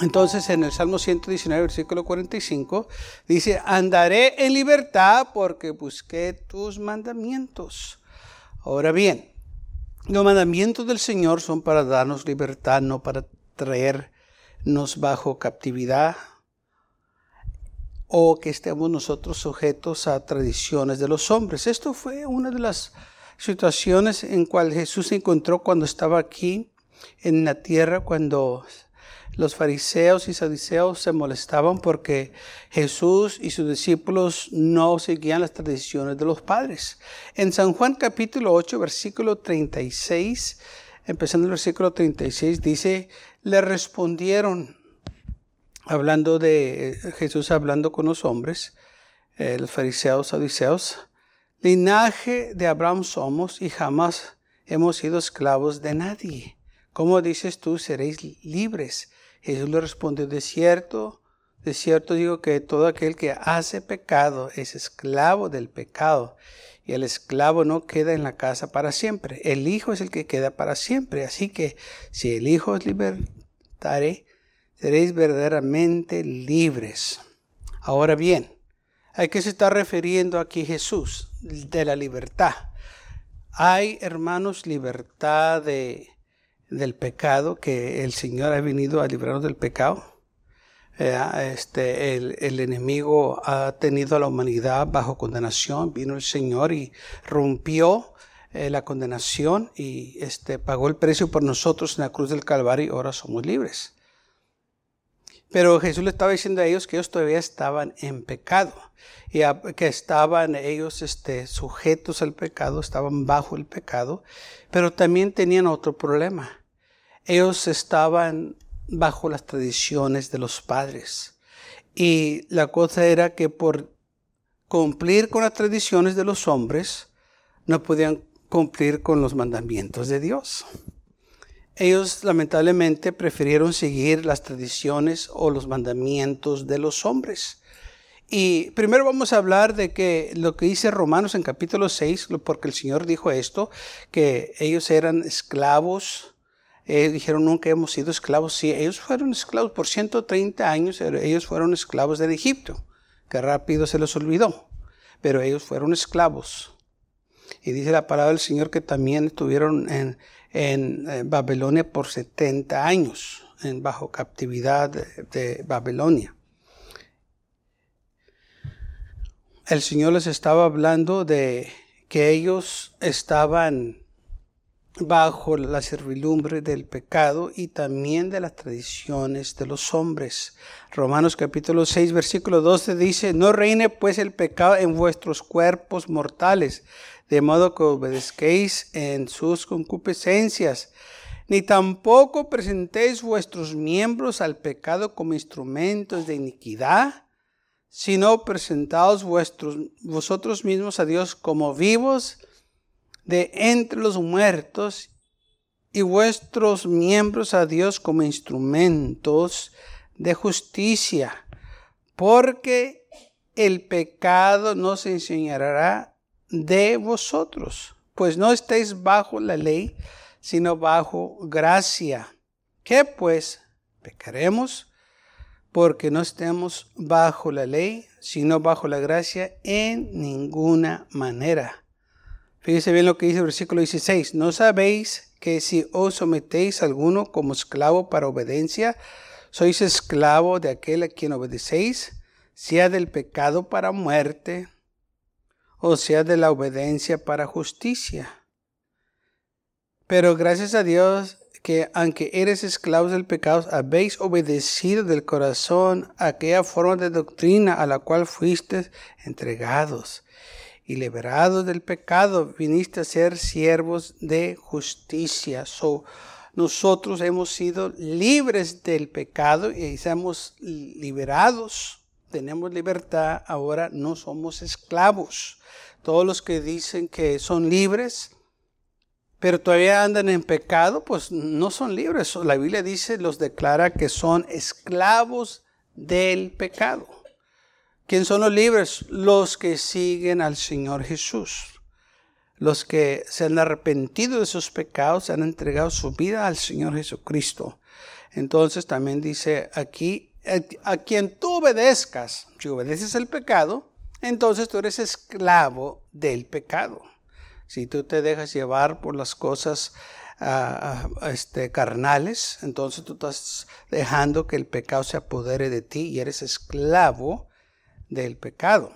Entonces en el Salmo 119, versículo 45, dice, andaré en libertad porque busqué tus mandamientos. Ahora bien, los mandamientos del Señor son para darnos libertad, no para traernos bajo captividad o que estemos nosotros sujetos a tradiciones de los hombres. Esto fue una de las situaciones en cual Jesús se encontró cuando estaba aquí en la tierra, cuando los fariseos y saduceos se molestaban porque Jesús y sus discípulos no seguían las tradiciones de los padres. En San Juan capítulo 8, versículo 36, empezando el versículo 36, dice, le respondieron, hablando de Jesús hablando con los hombres, eh, los fariseos, saduceos, linaje de Abraham somos y jamás hemos sido esclavos de nadie. ¿Cómo dices tú seréis libres? Jesús le respondió, de cierto, de cierto digo que todo aquel que hace pecado es esclavo del pecado. Y el esclavo no queda en la casa para siempre. El Hijo es el que queda para siempre. Así que si el Hijo os libertare, seréis verdaderamente libres. Ahora bien, ¿a qué se está refiriendo aquí Jesús? De la libertad. Hay, hermanos, libertad de del pecado, que el Señor ha venido a librarnos del pecado. Eh, este, el, enemigo ha tenido a la humanidad bajo condenación. Vino el Señor y rompió eh, la condenación y este, pagó el precio por nosotros en la cruz del Calvario y ahora somos libres. Pero Jesús le estaba diciendo a ellos que ellos todavía estaban en pecado y que estaban ellos este, sujetos al pecado, estaban bajo el pecado, pero también tenían otro problema. Ellos estaban bajo las tradiciones de los padres y la cosa era que por cumplir con las tradiciones de los hombres, no podían cumplir con los mandamientos de Dios ellos lamentablemente prefirieron seguir las tradiciones o los mandamientos de los hombres. Y primero vamos a hablar de que lo que dice Romanos en capítulo 6, porque el Señor dijo esto, que ellos eran esclavos. Eh, dijeron, nunca hemos sido esclavos. Sí, ellos fueron esclavos por 130 años, ellos fueron esclavos de Egipto, que rápido se les olvidó, pero ellos fueron esclavos. Y dice la palabra del Señor que también estuvieron en, en eh, Babilonia por 70 años, en bajo captividad de, Babilonia. El Señor les estaba hablando de que ellos estaban bajo la servilumbre del pecado y también de las tradiciones de los hombres. Romanos capítulo 6 versículo 12 dice, no reine pues el pecado en vuestros cuerpos mortales, de modo que obedezquéis en sus concupiscencias, ni tampoco presentéis vuestros miembros al pecado como instrumentos de iniquidad, sino presentaos vuestros, vosotros mismos a Dios como vivos de entre los muertos y vuestros miembros a Dios como instrumentos de justicia, porque el pecado no se enseñará de vosotros, pues no estáis bajo la ley, sino bajo gracia. ¿Qué pues? Pecaremos porque no estemos bajo la ley, sino bajo la gracia en ninguna manera. Fíjese bien lo que dice el versículo 16. ¿No sabéis que si os sometéis a alguno como esclavo para obediencia, sois esclavo de aquel a quien obedecéis, sea del pecado para muerte, o sea de la obediencia para justicia. Pero gracias a Dios que aunque eres esclavos del pecado, habéis obedecido del corazón aquella forma de doctrina a la cual fuisteis entregados y liberados del pecado, viniste a ser siervos de justicia. So, nosotros hemos sido libres del pecado y somos liberados tenemos libertad, ahora no somos esclavos. Todos los que dicen que son libres, pero todavía andan en pecado, pues no son libres. La Biblia dice, los declara que son esclavos del pecado. ¿Quién son los libres? Los que siguen al Señor Jesús. Los que se han arrepentido de sus pecados, han entregado su vida al Señor Jesucristo. Entonces también dice aquí, a quien tú obedezcas, si obedeces el pecado, entonces tú eres esclavo del pecado. Si tú te dejas llevar por las cosas este, carnales, entonces tú estás dejando que el pecado se apodere de ti y eres esclavo del pecado.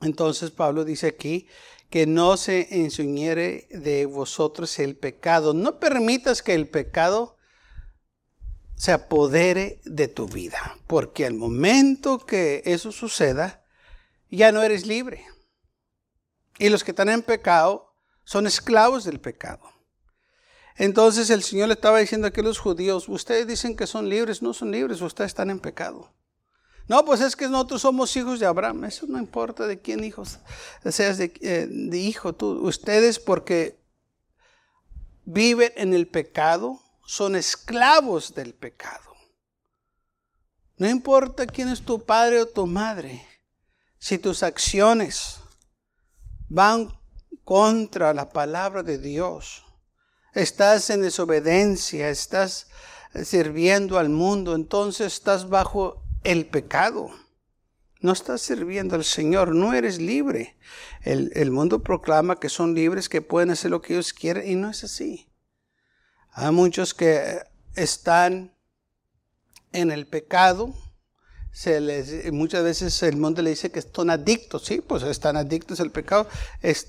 Entonces Pablo dice aquí que no se ensuñere de vosotros el pecado. No permitas que el pecado se apodere de tu vida, porque al momento que eso suceda, ya no eres libre. Y los que están en pecado son esclavos del pecado. Entonces el Señor le estaba diciendo aquí a los judíos, ustedes dicen que son libres, no son libres, ustedes están en pecado. No, pues es que nosotros somos hijos de Abraham, eso no importa de quién hijos seas de, eh, de hijo tú. Ustedes porque viven en el pecado, son esclavos del pecado. No importa quién es tu padre o tu madre, si tus acciones van contra la palabra de Dios. Estás en desobediencia, estás sirviendo al mundo, entonces estás bajo el pecado. No estás sirviendo al Señor, no eres libre. El, mundo proclama que son libres, que pueden hacer lo que ellos quieren y no es así. Hay muchos que están en el pecado, muchas veces el mundo le dice que son adictos, sí, pues están adictos al pecado,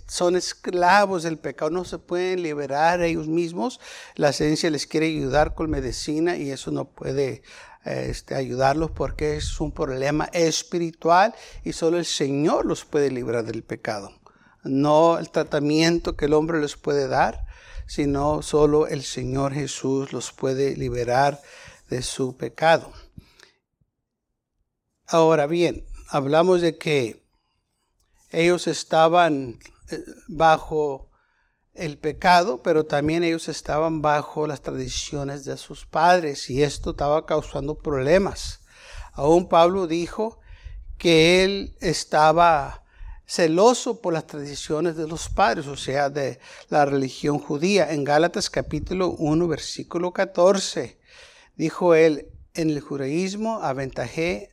son esclavos del pecado, no se pueden liberar ellos mismos, la ciencia les quiere ayudar con medicina y eso no puede este, ayudarlos porque es un problema espiritual y solo el Señor los puede librar del pecado, no el tratamiento que el hombre les puede dar, sino solo el Señor Jesús los puede liberar de su pecado. Ahora bien, hablamos de que ellos estaban eh, bajo el pecado, pero también ellos estaban bajo las tradiciones de sus padres y esto estaba causando problemas. Aún Pablo dijo que él estaba celoso por las tradiciones de los padres, o sea, de la religión judía. En Gálatas capítulo 1, versículo 14, dijo él, en el judaísmo aventajé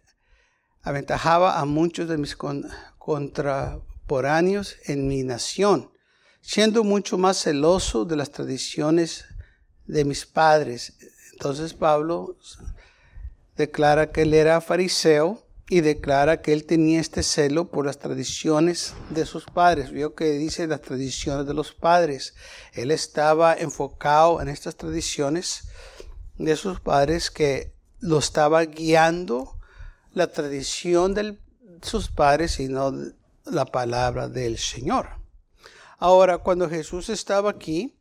aventajaba a muchos de mis contemporáneos en mi nación, siendo mucho más celoso de las tradiciones de mis padres. Entonces Pablo declara que él era fariseo y declara que él tenía este celo por las tradiciones de sus padres. Vio que dice las tradiciones de los padres. Él estaba enfocado en estas tradiciones de sus padres que lo estaba guiando la tradición de sus padres, sino la palabra del Señor. Ahora, cuando Jesús estaba aquí,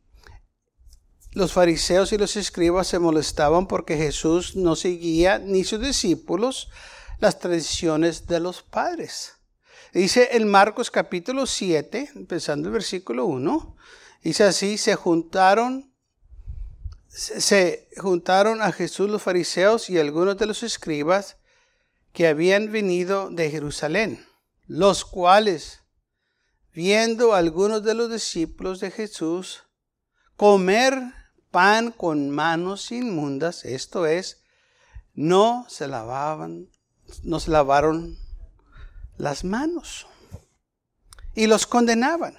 los fariseos y los escribas se molestaban porque Jesús no seguía ni sus discípulos las tradiciones de los padres. Dice en Marcos capítulo 7, empezando el versículo 1, dice así, se juntaron se juntaron a Jesús los fariseos y algunos de los escribas que habían venido de Jerusalén, los cuales, viendo a algunos de los discípulos de Jesús comer pan con manos inmundas, esto es, no se lavaban, no se lavaron las manos y los condenaban.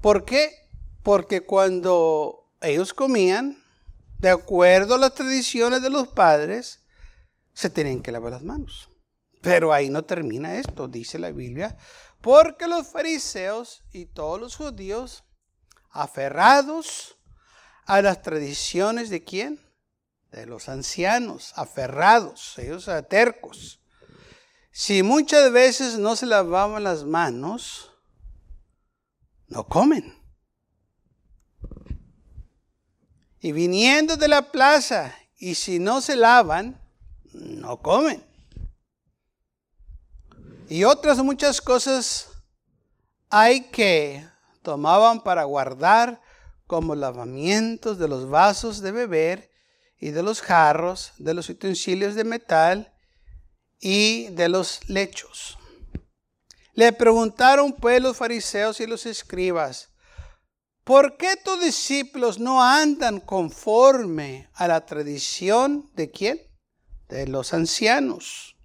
¿Por qué? Porque cuando ellos comían, de acuerdo a las tradiciones de los padres, se tienen que lavar las manos. Pero ahí no termina esto, dice la Biblia, porque los fariseos y todos los judíos, aferrados a las tradiciones de quién? De los ancianos, aferrados, ellos tercos. Si muchas veces no se lavaban las manos, no comen. Y viniendo de la plaza, y si no se lavan, no comen. Y otras muchas cosas hay que tomaban para guardar como lavamientos de los vasos de beber y de los jarros, de los utensilios de metal y de los lechos. Le preguntaron pues los fariseos y los escribas, ¿por qué tus discípulos no andan conforme a la tradición de quién? De los ancianos.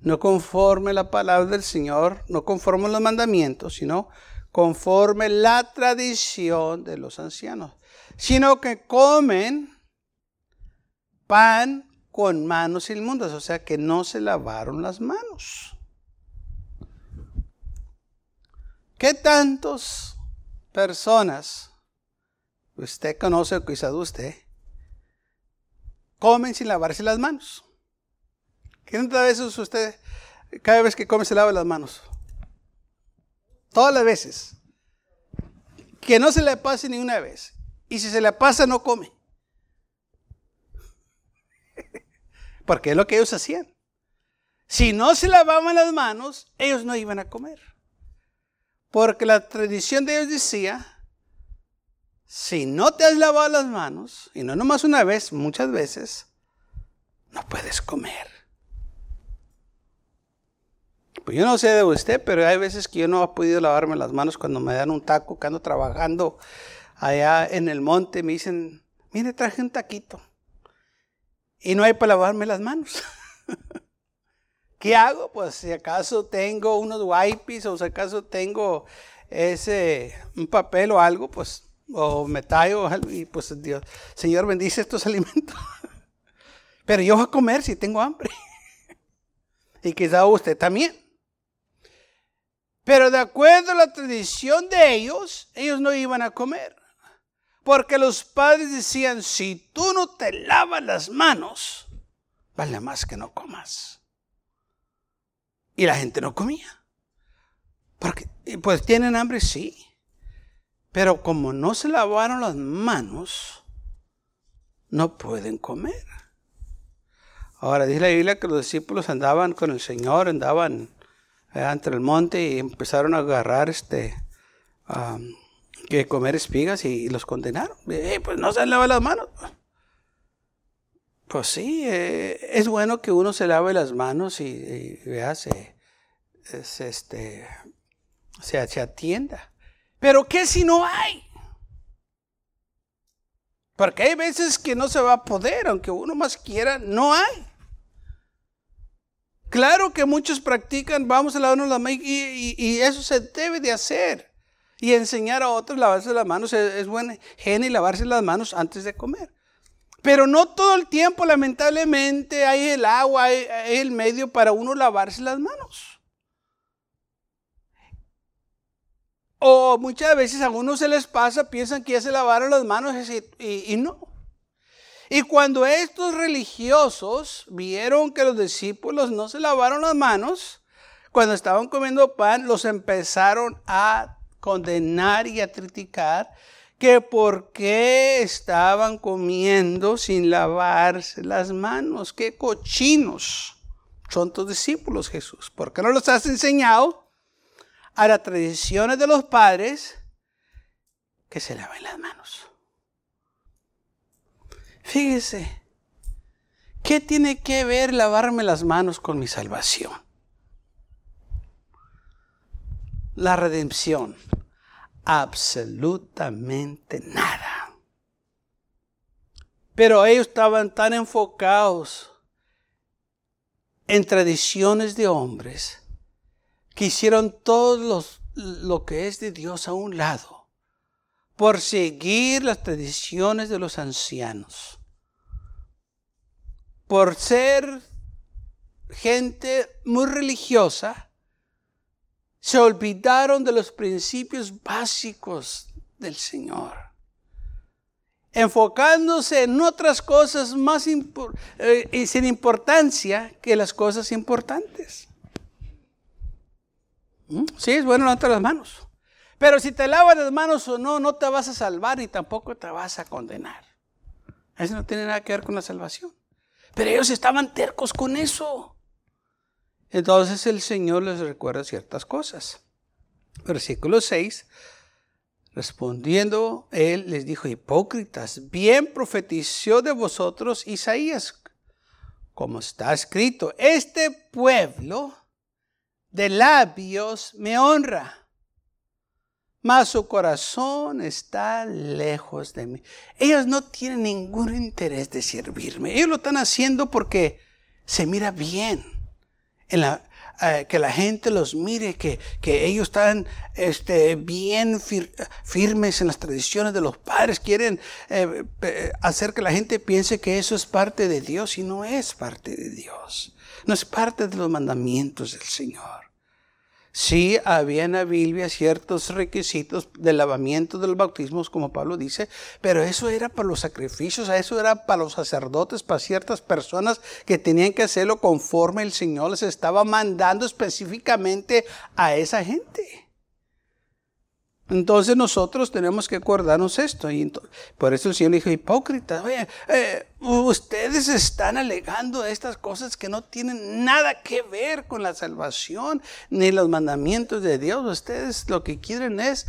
No conforme la palabra del Señor, no conforme los mandamientos, sino conforme la tradición de los ancianos, sino que comen pan con manos inmundas, o sea que no se lavaron las manos. ¿Qué tantas personas usted conoce, quizás usted, comen sin lavarse las manos? ¿Qué tantas veces usted, cada vez que come, se lava las manos? Todas las veces. Que no se le pase ni una vez. Y si se le pasa, no come. Porque es lo que ellos hacían. Si no se lavaban las manos, ellos no iban a comer. Porque la tradición de ellos decía, si no te has lavado las manos, y no nomás una vez, muchas veces, no puedes comer. Pues yo no sé de usted, pero hay veces que yo no he podido lavarme las manos cuando me dan un taco, que ando trabajando allá en el monte, me dicen, mire, traje un taquito. Y no hay para lavarme las manos. ¿Qué hago? Pues si acaso tengo unos wipes o si acaso tengo ese un papel o algo, pues o me tallo y pues Dios, Señor bendice estos alimentos. Pero yo voy a comer si tengo hambre. y quizá usted también. Pero de acuerdo a la tradición de ellos, ellos no iban a comer. Porque los padres decían, si tú no te lavas las manos, vale más que no comas. Y la gente no comía. Porque, pues tienen hambre, sí. Pero como no se lavaron las manos, no pueden comer. Ahora dice la Biblia que los discípulos andaban con el Señor, andaban eh, entre el monte y empezaron a agarrar este que comer espigas y, los condenaron. Eh, pues no se han lavado las manos. Pues sí, eh, es bueno que uno se lave las manos y, vea, se, este, se, se atienda. Pero ¿qué si no hay? Porque hay veces que no se va a poder, aunque uno más quiera, no hay. Claro que muchos practican, vamos a lavarnos las manos y, y, eso se debe de hacer. Y enseñar a otros a lavarse las manos es, es buen genio lavarse las manos antes de comer. Pero no todo el tiempo, lamentablemente, hay el agua, hay, el medio para uno lavarse las manos. O muchas veces a uno se les pasa, piensan que ya se lavaron las manos y, y, no. Y cuando estos religiosos vieron que los discípulos no se lavaron las manos, cuando estaban comiendo pan, los empezaron a condenar y a criticar que por qué estaban comiendo sin lavarse las manos. Qué cochinos son tus discípulos, Jesús. ¿Por qué no los has enseñado a las tradiciones de los padres que se laven las manos? Fíjese, ¿qué tiene que ver lavarme las manos con mi salvación? La redención absolutamente nada. Pero ellos estaban tan enfocados en tradiciones de hombres que hicieron todo lo que es de Dios a un lado por seguir las tradiciones de los ancianos, por ser gente muy religiosa se olvidaron de los principios básicos del Señor. Enfocándose en otras cosas más eh, sin importancia que las cosas importantes. ¿Mm? Sí, es bueno levantar las manos. Pero si te lavas las manos o no, no te vas a salvar y tampoco te vas a condenar. Eso no tiene nada que ver con la salvación. Pero ellos estaban tercos con eso. Entonces el Señor les recuerda ciertas cosas. Versículo 6. Respondiendo, él les dijo, hipócritas, bien profetizó de vosotros Isaías, como está escrito, este pueblo de labios me honra, mas su corazón está lejos de mí. Ellos no tienen ningún interés de servirme. Ellos lo están haciendo porque se mira bien en la, eh, que la gente los mire, que, que ellos están este, bien firmes en las tradiciones de los padres, quieren eh, hacer que la gente piense que eso es parte de Dios y no es parte de Dios, no es parte de los mandamientos del Señor. Sí, había en la Biblia ciertos requisitos del lavamiento de los bautismos, como Pablo dice, pero eso era para los sacrificios, eso era para los sacerdotes, para ciertas personas que tenían que hacerlo conforme el Señor les estaba mandando específicamente a esa gente. Entonces nosotros tenemos que acordarnos esto. Y por eso el Señor dijo, hipócrita, oye, eh, ustedes están alegando estas cosas que no tienen nada que ver con la salvación ni los mandamientos de Dios. Ustedes lo que quieren es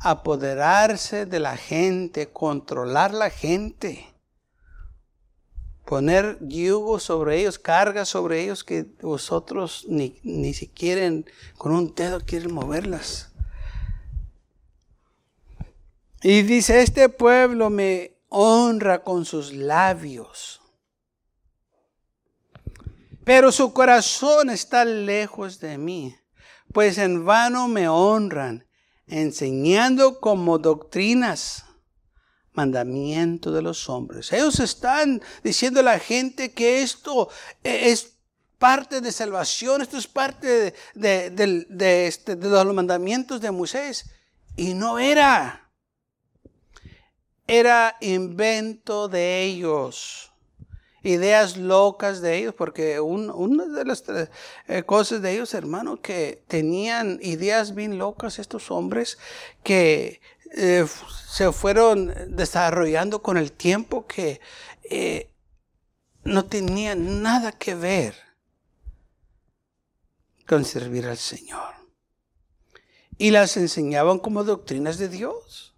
apoderarse de la gente, controlar la gente, poner yugo sobre ellos, cargas sobre ellos que vosotros ni, ni siquiera con un dedo quieren moverlas. Y dice, este pueblo me honra con sus labios, pero su corazón está lejos de mí, pues en vano me honran, enseñando como doctrinas mandamiento de los hombres. Ellos están diciendo a la gente que esto es parte de salvación, esto es parte de, este, los mandamientos de Moisés. Y no era era invento de ellos, ideas locas de ellos, porque una de las eh, cosas de ellos, hermano, que tenían ideas bien locas estos hombres que eh, se fueron desarrollando con el tiempo que eh, no tenían nada que ver con servir al Señor. Y las enseñaban como doctrinas de Dios.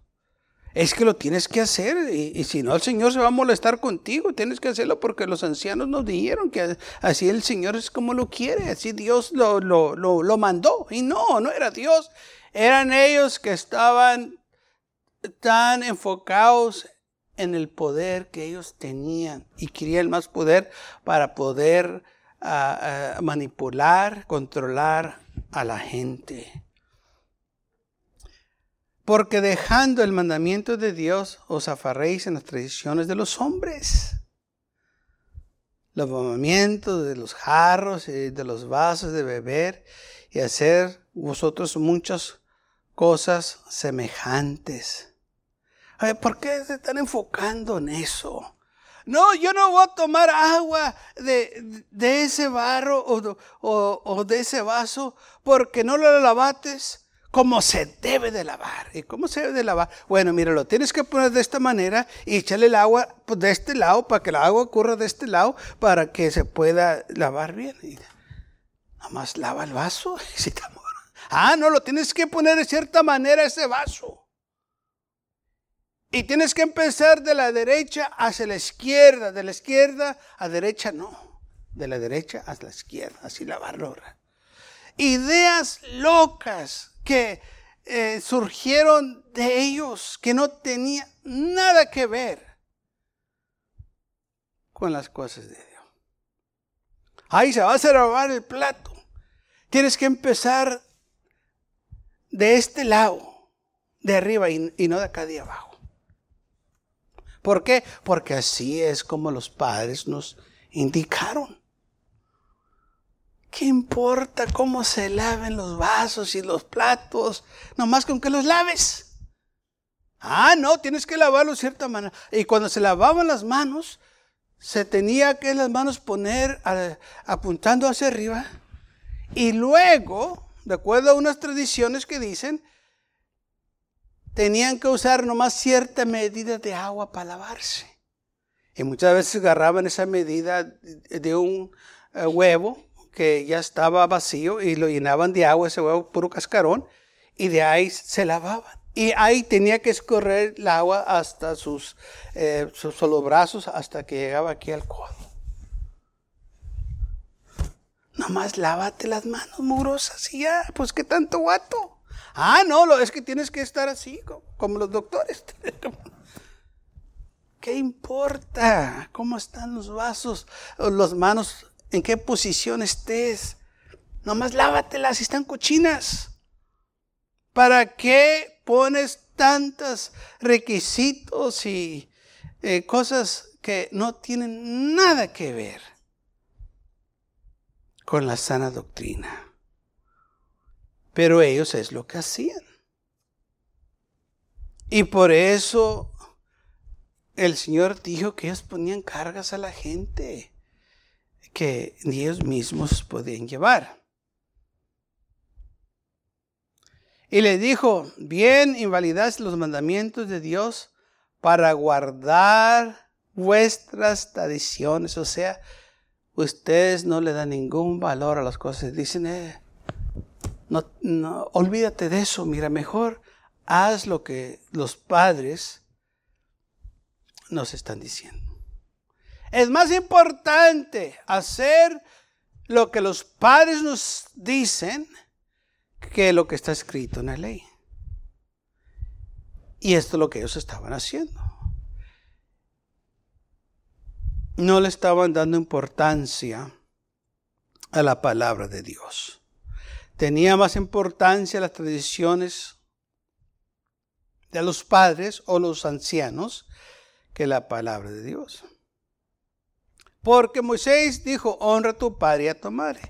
Es que lo tienes que hacer y, si no el Señor se va a molestar contigo, tienes que hacerlo porque los ancianos nos dijeron que así el Señor es como lo quiere, así Dios lo, lo, lo, mandó. Y no, no era Dios, eran ellos que estaban tan enfocados en el poder que ellos tenían y querían más poder para poder ah, ah, manipular, controlar a la gente. Porque dejando el mandamiento de Dios os afarréis en las tradiciones de los hombres. Los mandamientos de los jarros y de los vasos de beber y hacer vosotros muchas cosas semejantes. ¿Por qué se están enfocando en eso? No, yo no voy a tomar agua de, ese barro o, o, de ese vaso porque no lo lavates como se debe de lavar. ¿Y cómo se debe de lavar? Bueno, míralo, tienes que poner de esta manera y echarle el agua pues, de este lado para que el agua corra de este lado para que se pueda lavar bien. Nada más lava el vaso. ah, no, lo tienes que poner de cierta manera ese vaso. Y tienes que empezar de la derecha hacia la izquierda, de la izquierda a derecha no, de la derecha hacia la izquierda, así lavarlo. Ideas locas que eh, surgieron de ellos, que no tenía nada que ver con las cosas de Dios. Ahí se va a lavar el plato. Tienes que empezar de este lado, de arriba y, y no de acá de abajo. ¿Por qué? Porque así es como los padres nos indicaron. ¿Qué importa cómo se laven los vasos y los platos? Nomás con que los laves. Ah, no, tienes que lavarlo de cierta manera. Y cuando se lavaban las manos, se tenía que las manos poner apuntando hacia arriba. Y luego, de acuerdo a unas tradiciones que dicen, tenían que usar nomás cierta medida de agua para lavarse. Y muchas veces agarraban esa medida de un eh, huevo que ya estaba vacío y lo llenaban de agua, ese huevo puro cascarón, y de ahí se lavaban. Y ahí tenía que escorrer el agua hasta sus, eh, sus solo brazos, hasta que llegaba aquí al codo. Nomás lávate las manos mugrosas y ya, pues qué tanto guato. Ah, no, lo, es que tienes que estar así, como, como los doctores. ¿Qué importa cómo están los vasos las manos, en qué posición estés? Nomás lávatelas si están cochinas. ¿Para qué pones tantos requisitos y eh, cosas que no tienen nada que ver con la sana doctrina? Pero ellos es lo que hacían. Y por eso el Señor dijo que ellos ponían cargas a la gente que ellos mismos podían llevar. Y le dijo, bien invalidas los mandamientos de Dios para guardar vuestras tradiciones. O sea, ustedes no le dan ningún valor a las cosas. Dicen, eh, no, olvídate de eso. Mira, mejor haz lo que los padres nos están diciendo. Es más importante hacer lo que los padres nos dicen que lo que está escrito en la ley. Y esto es lo que ellos estaban haciendo. No le estaban dando importancia a la palabra de Dios. Tenía más importancia las tradiciones de los padres o los ancianos que la palabra de Dios. Porque Moisés dijo, honra a tu padre y a tu madre.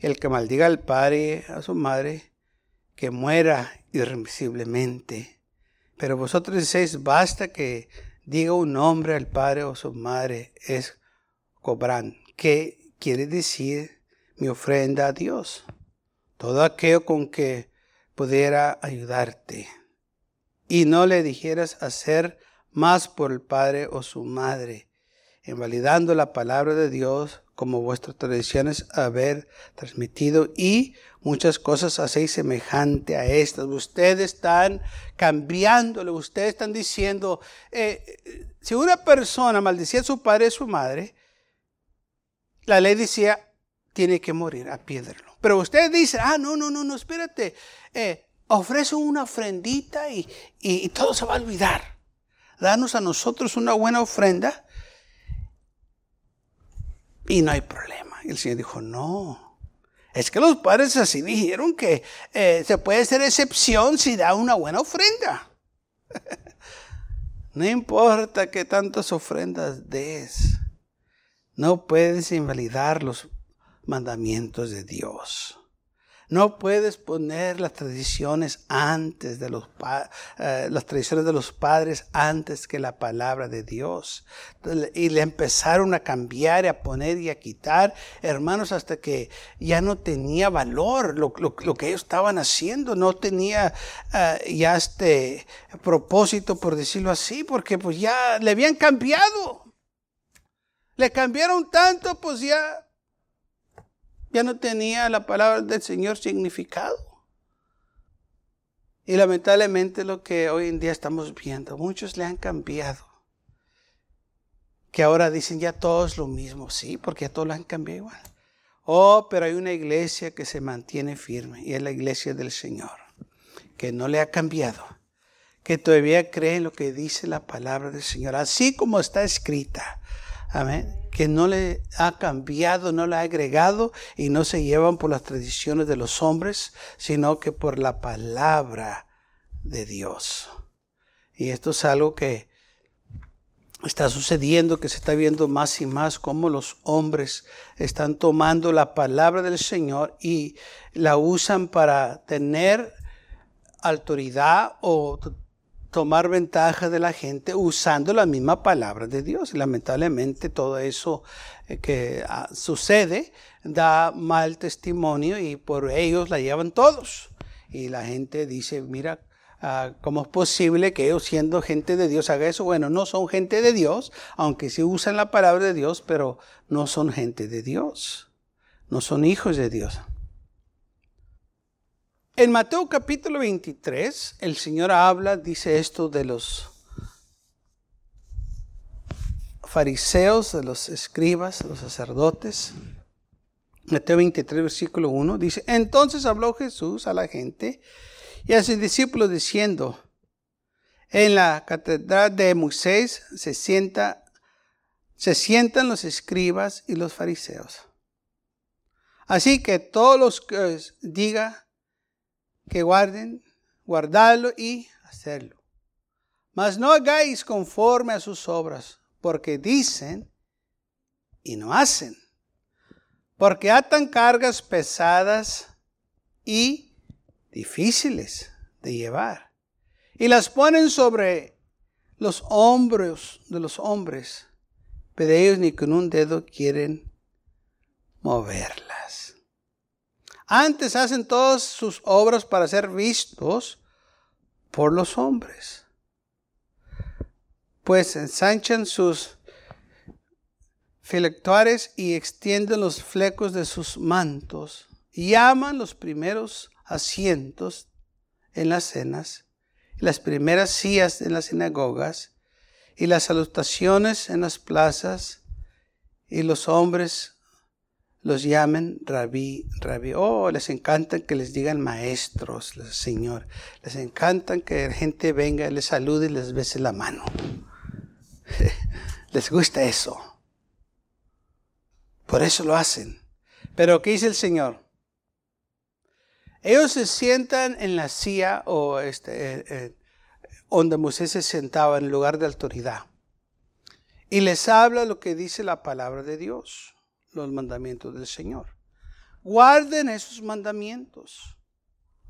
El que maldiga al padre, a su madre, que muera irremisiblemente. Pero vosotros decís, basta que diga un nombre al padre o su madre, es cobran. ¿Qué quiere decir mi ofrenda a Dios? Todo aquello con que pudiera ayudarte. Y no le dijeras hacer más por el padre o su madre, invalidando la palabra de Dios como vuestras tradiciones haber transmitido y muchas cosas así semejante a estas. Ustedes están cambiándole, ustedes están diciendo, eh, si una persona maldecía a su padre y su madre, la ley decía, tiene que morir, a piedra. Pero usted dice, ah, no, no, no, no, espérate, eh, ofrece una ofrendita y, y todo se va a olvidar. Danos a nosotros una buena ofrenda y no hay problema. Y el Señor dijo, no. Es que los padres así dijeron que eh, se puede hacer excepción si da una buena ofrenda. no importa que tantas ofrendas des. No puedes invalidar los mandamientos de Dios. No puedes poner las tradiciones antes de los eh, las tradiciones de los padres antes que la palabra de Dios. Y le empezaron a cambiar y a poner y a quitar, hermanos, hasta que ya no tenía valor lo, que ellos estaban haciendo, no tenía eh, ya este propósito, por decirlo así, porque pues ya le habían cambiado. Le cambiaron tanto, pues ya ya no tenía la palabra del Señor significado. Y lamentablemente lo que hoy en día estamos viendo, muchos le han cambiado. Que ahora dicen ya todo es lo mismo, sí, porque ya todo lo han cambiado igual. Oh, pero hay una iglesia que se mantiene firme y es la iglesia del Señor, que no le ha cambiado, que todavía cree en lo que dice la palabra del Señor, así como está escrita. Amén que no le ha cambiado, no le ha agregado y no se llevan por las tradiciones de los hombres, sino que por la palabra de Dios. Y esto es algo que está sucediendo, que se está viendo más y más cómo los hombres están tomando la palabra del Señor y la usan para tener autoridad o tomar ventaja de la gente usando la misma palabra de Dios. Lamentablemente todo eso eh, que ah, sucede da mal testimonio y por ellos la llevan todos. Y la gente dice, mira, ah, ¿cómo es posible que ellos siendo gente de Dios haga eso? Bueno, no son gente de Dios, aunque sí usan la palabra de Dios, pero no son gente de Dios. no son hijos de Dios. En Mateo capítulo 23, el Señor habla, dice esto de los fariseos, de los escribas, de los sacerdotes. Mateo 23, versículo 1, dice, entonces habló Jesús a la gente y a sus discípulos diciendo, en la catedral de Moisés se, sienta, se sientan los escribas y los fariseos. Así que todos los que diga que guarden, guardadlo y hacerlo. Mas no hagáis conforme a sus obras, porque dicen y no hacen. Porque atan cargas pesadas y difíciles de llevar. Y las ponen sobre los hombros de los hombres, pero ellos ni con un dedo quieren moverlas. Antes hacen todas sus obras para ser vistos por los hombres. Pues ensanchan sus filectuares y extienden los flecos de sus mantos, llaman los primeros asientos en las cenas, las primeras sillas en las sinagogas, y las salutaciones en las plazas, y los hombres los llamen rabí, rabí. Oh, les encanta que les digan maestros, Señor. Les encanta que la gente venga, les salude y les bese la mano. Les gusta eso. Por eso lo hacen. Pero ¿qué dice el Señor? Ellos se sientan en la silla o este, eh, eh, donde Moisés se sentaba en lugar de autoridad. Y les habla lo que dice la palabra de Dios, los mandamientos del Señor. Guarden esos mandamientos.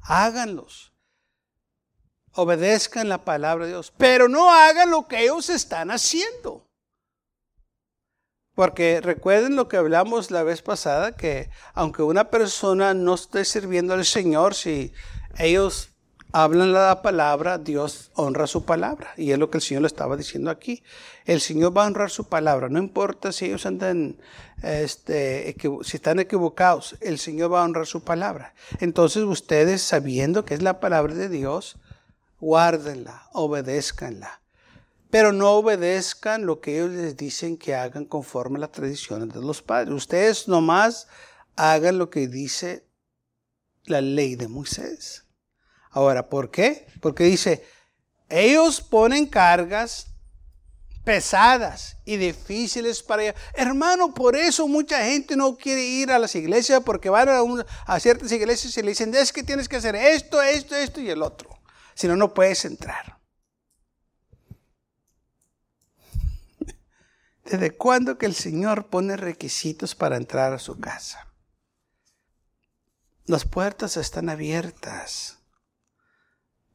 Háganlos obedezcan la palabra de Dios, pero no hagan lo que ellos están haciendo. Porque recuerden lo que hablamos la vez pasada, que aunque una persona no esté sirviendo al Señor, si ellos hablan la palabra, Dios honra su palabra. Y es lo que el Señor le estaba diciendo aquí. El Señor va a honrar su palabra. No importa si ellos andan, este, si están equivocados, el Señor va a honrar su palabra. Entonces ustedes, sabiendo que es la palabra de Dios, guárdenla, obedézcanla. Pero no obedezcan lo que ellos les dicen que hagan conforme a las tradiciones de los padres. Ustedes nomás hagan lo que dice la ley de Moisés. Ahora, ¿por qué? Porque dice, ellos ponen cargas pesadas y difíciles para ellos. Hermano, por eso mucha gente no quiere ir a las iglesias porque van a, a ciertas iglesias y le dicen, es que tienes que hacer esto, esto, esto y el otro si no, no puedes entrar. ¿Desde cuándo que el Señor pone requisitos para entrar a su casa? Las puertas están abiertas.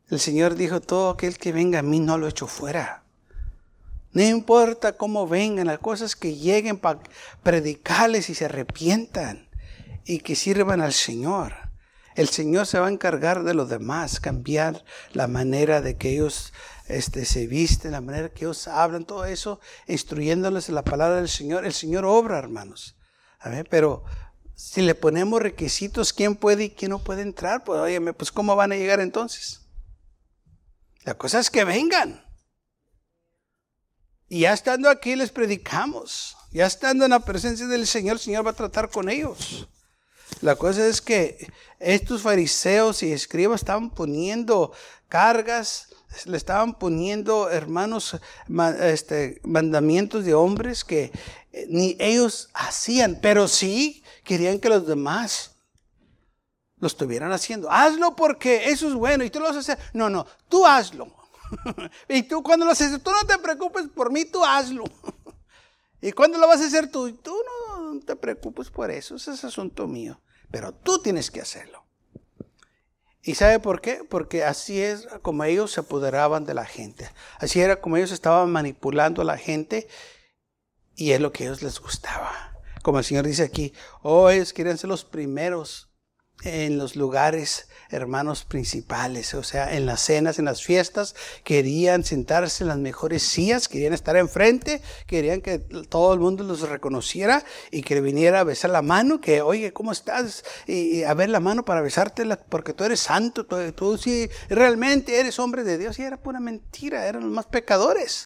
El Señor dijo, todo aquel que venga a mí no lo echo fuera. No importa cómo vengan, las cosas que lleguen para predicarles y se arrepientan y que sirvan al Señor. El Señor se va a encargar de los demás, cambiar la manera de que ellos este, se visten, la manera que ellos hablan, todo eso, instruyéndoles en la palabra del Señor. El Señor obra, hermanos. Pero si le ponemos requisitos, ¿quién puede y quién no puede entrar? Pues, pues ¿cómo van a llegar entonces? La cosa es que vengan. Y ya estando aquí les predicamos. Ya estando en la presencia del Señor, el Señor va a tratar con ellos. La cosa es que estos fariseos y escribas estaban poniendo cargas, le estaban poniendo, hermanos, este, mandamientos de hombres que eh, ni ellos hacían, pero sí querían que los demás lo estuvieran haciendo. Hazlo porque eso es bueno y tú lo vas a hacer. No, no, tú hazlo. y tú cuando lo haces, tú no te preocupes por mí, tú hazlo. y cuando lo vas a hacer tú, tú no te preocupes por eso, ese es asunto mío pero tú tienes que hacerlo. ¿Y sabe por qué? Porque así es como ellos se apoderaban de la gente. Así era como ellos estaban manipulando a la gente y es lo que a ellos les gustaba. Como el Señor dice aquí, oh, ellos quieren ser los primeros en los lugares, hermanos, principales, o sea, en las cenas, en las fiestas, querían sentarse en las mejores sillas, querían estar enfrente, querían que todo el mundo los reconociera y que viniera a besar la mano, que, oye, ¿cómo estás? Y, a ver la mano para besártela, porque tú eres santo, tú, tú sí realmente eres hombre de Dios, y era pura mentira, eran los más pecadores.